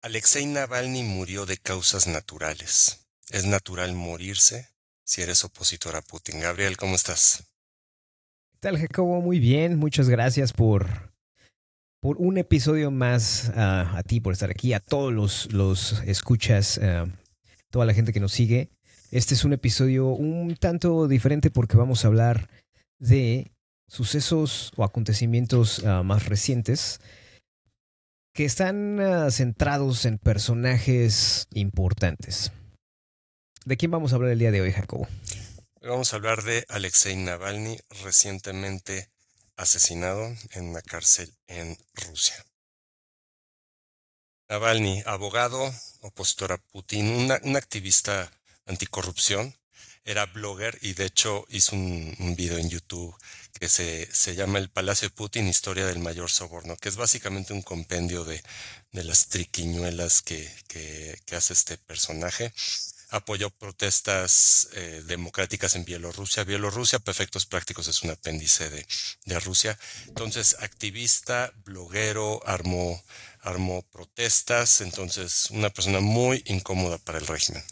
Alexei Navalny murió de causas naturales. Es natural morirse si eres opositor a Putin. Gabriel, ¿cómo estás? ¿Qué tal, Jacobo? Muy bien. Muchas gracias por, por un episodio más ah, a ti, por estar aquí, a todos los, los escuchas, ah, toda la gente que nos sigue. Este es un episodio un tanto diferente porque vamos a hablar de sucesos o acontecimientos ah, más recientes que están ah, centrados en personajes importantes. ¿De quién vamos a hablar el día de hoy, Jacobo? Vamos a hablar de Alexei Navalny, recientemente asesinado en una cárcel en Rusia. Navalny, abogado, opositor a Putin, un activista anticorrupción, era blogger y de hecho hizo un, video en YouTube que se, se, llama El Palacio de Putin, Historia del Mayor Soborno, que es básicamente un compendio de, de las triquiñuelas que, que, que, hace este personaje. Apoyó protestas eh, democráticas en Bielorrusia. Bielorrusia, perfectos prácticos, es un apéndice de, de Rusia. Entonces, activista, bloguero, armó, armó protestas. Entonces, una persona muy incómoda para el régimen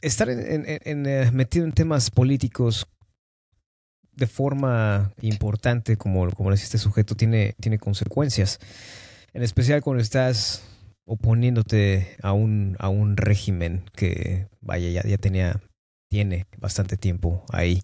estar en, eh, metido en temas políticos de forma importante, como, como decía este sujeto, tiene, tiene consecuencias. En especial cuando estás oponiéndote a un, a un régimen que, vaya, ya, ya tenía, tiene bastante tiempo ahí.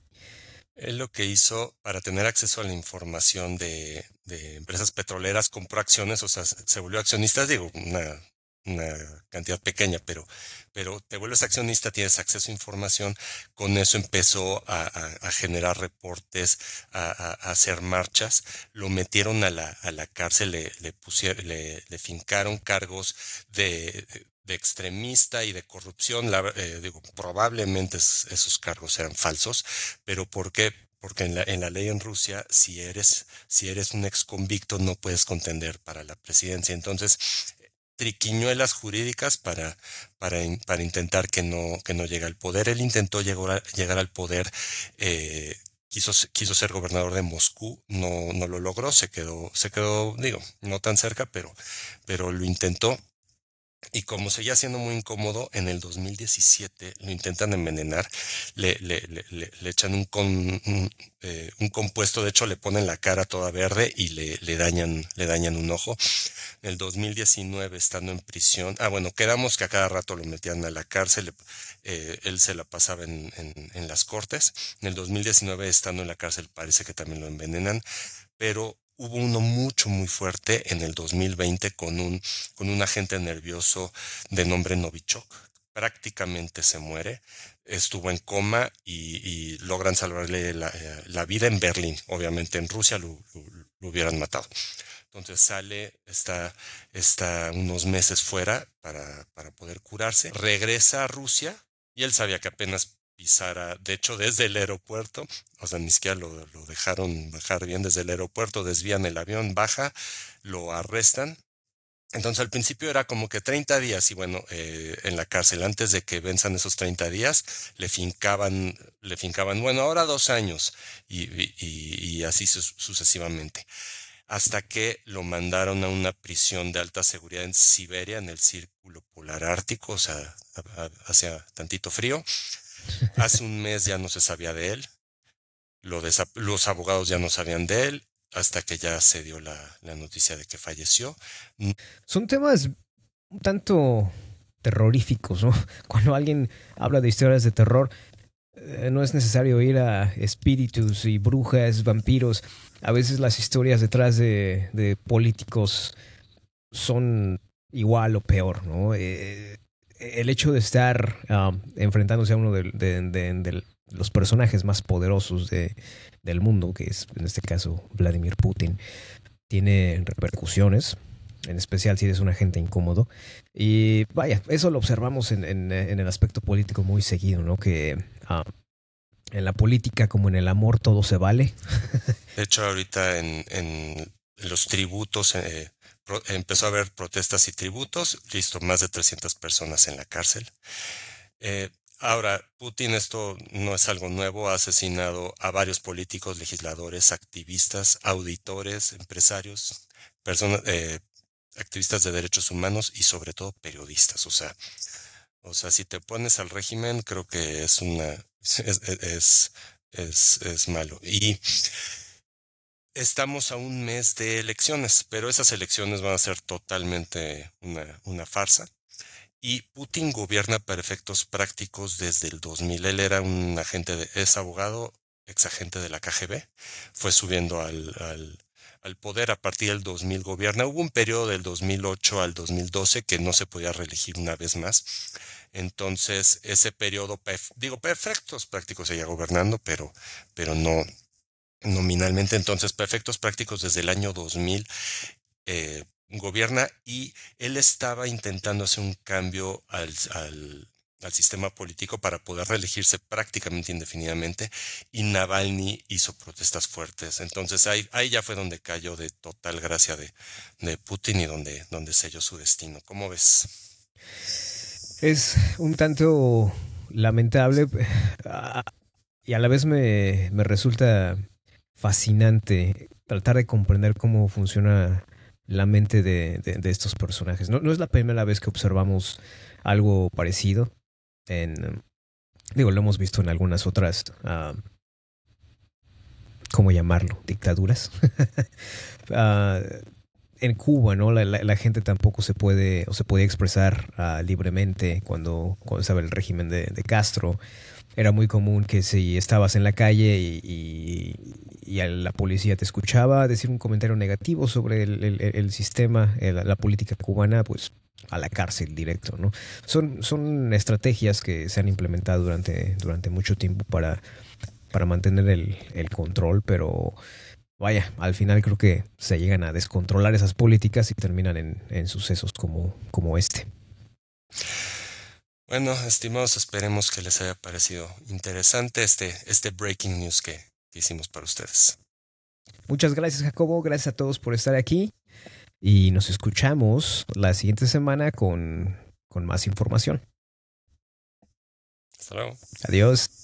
Él lo que hizo para tener acceso a la información de, de empresas petroleras, compró acciones, o sea, se volvió accionista, digo, una una cantidad pequeña, pero, pero te vuelves accionista, tienes acceso a información, con eso empezó a, a, generar reportes, a, a, hacer marchas, lo metieron a la, a la cárcel, le, le pusieron, le, le fincaron cargos de, de extremista y de corrupción, la, eh, digo, probablemente esos cargos eran falsos, pero ¿por qué? Porque en la, en la ley en Rusia, si eres, si eres un ex convicto, no puedes contender para la presidencia. Entonces, triquiñuelas jurídicas para, para, para intentar que no, que no llegue al poder. Él intentó llegar, llegar al poder, eh, quiso, quiso ser gobernador de Moscú, no, no lo logró, se quedó, se quedó, digo, no tan cerca, pero, pero lo intentó. Y como seguía siendo muy incómodo, en el 2017 lo intentan envenenar, le, le, le, le echan un, con, un, eh, un, compuesto, de hecho le ponen la cara toda verde y le, dañan, le dañan un ojo. En el 2019, estando en prisión, ah, bueno, quedamos que a cada rato lo metían a la cárcel, eh, él se la pasaba en, en, en las cortes. En el 2019, estando en la cárcel, parece que también lo envenenan, pero hubo uno mucho, muy fuerte en el 2020 con un, con un agente nervioso de nombre Novichok. Prácticamente se muere, estuvo en coma y, logran salvarle la, eh, la, vida en Berlín. Obviamente en Rusia lo, lo, lo hubieran matado. Entonces sale, está, está unos meses fuera para, para poder curarse, regresa a Rusia y él sabía que apenas de hecho desde el aeropuerto, o sea, ni siquiera lo, dejaron bajar bien desde el aeropuerto, desvían el avión, baja, lo arrestan entonces al principio era como que 30 días y bueno, eh, en la cárcel, antes de que venzan esos 30 días, le fincaban, le fincaban, bueno, ahora dos años y así sucesivamente. Hasta que lo mandaron a una prisión de alta seguridad en Siberia, en el Círculo Polar Ártico, o sea, hacia tantito frío. Hace un mes ya no se sabía de él. los abogados ya no sabían de él hasta que ya se dio la, noticia de que falleció. Son temas un tanto terroríficos, ¿no? Cuando alguien habla de historias de terror, eh, no es necesario ir a espíritus y brujas, vampiros. A veces las historias detrás de, de políticos son igual o peor, ¿no? Eh, el hecho de estar um, enfrentándose a uno de, los personajes más poderosos del mundo, que es en este caso Vladimir Putin, tiene repercusiones, en especial si eres un agente incómodo. Y vaya, eso lo observamos en, el aspecto político muy seguido, ¿no? Que uh, en la política como en el amor todo se vale. De hecho, ahorita en, en los tributos... Eh, empezó a haber protestas y tributos, listo, más de 300 personas en la cárcel. Eh, ahora, Putin, esto no es algo nuevo, ha asesinado a varios políticos, legisladores, activistas, auditores, empresarios, personas, eh, activistas de derechos humanos y sobre todo periodistas. O sea, o sea, si te pones al régimen, creo que es una es, es, es malo. Y estamos a un mes de elecciones, pero esas elecciones van a ser totalmente una, una farsa. Y Putin gobierna para efectos prácticos desde el 2000. Él era un agente, de, es abogado, ex agente de la KGB. Fue subiendo al, al, al, poder a partir del 2000 gobierna. Hubo un periodo del 2008 al 2012 que no se podía reelegir una vez más. Entonces, ese periodo, digo, para efectos prácticos seguía gobernando, pero, pero no, nominalmente. Entonces, perfectos prácticos desde el año 2000 eh, gobierna y él estaba intentando hacer un cambio al, al, sistema político para poder reelegirse prácticamente indefinidamente y Navalny hizo protestas fuertes. Entonces ahí, ahí ya fue donde cayó de total gracia de, de Putin y donde, donde selló su destino. ¿Cómo ves? Es un tanto lamentable ah, y a la vez me, me resulta fascinante tratar de comprender cómo funciona la mente de, de, estos personajes. No, no, es la primera vez que observamos algo parecido. En, digo, lo hemos visto en algunas otras, uh, ¿cómo llamarlo? Dictaduras. uh, en Cuba, ¿no? La, la, gente tampoco se puede o se podía expresar uh, libremente cuando, cuando estaba el régimen de, de Castro era muy común que si estabas en la calle y, la policía te escuchaba decir un comentario negativo sobre el, sistema, la política cubana, pues a la cárcel directo, ¿no? Son, son estrategias que se han implementado durante, durante mucho tiempo para, para mantener el, el control, pero vaya, al final creo que se llegan a descontrolar esas políticas y terminan en, en sucesos como, como este. Bueno, estimados, esperemos que les haya parecido interesante este, este breaking news que, que hicimos para ustedes. Muchas gracias, Jacobo. Gracias a todos por estar aquí. Y nos escuchamos la siguiente semana con, con más información. Hasta luego. Adiós.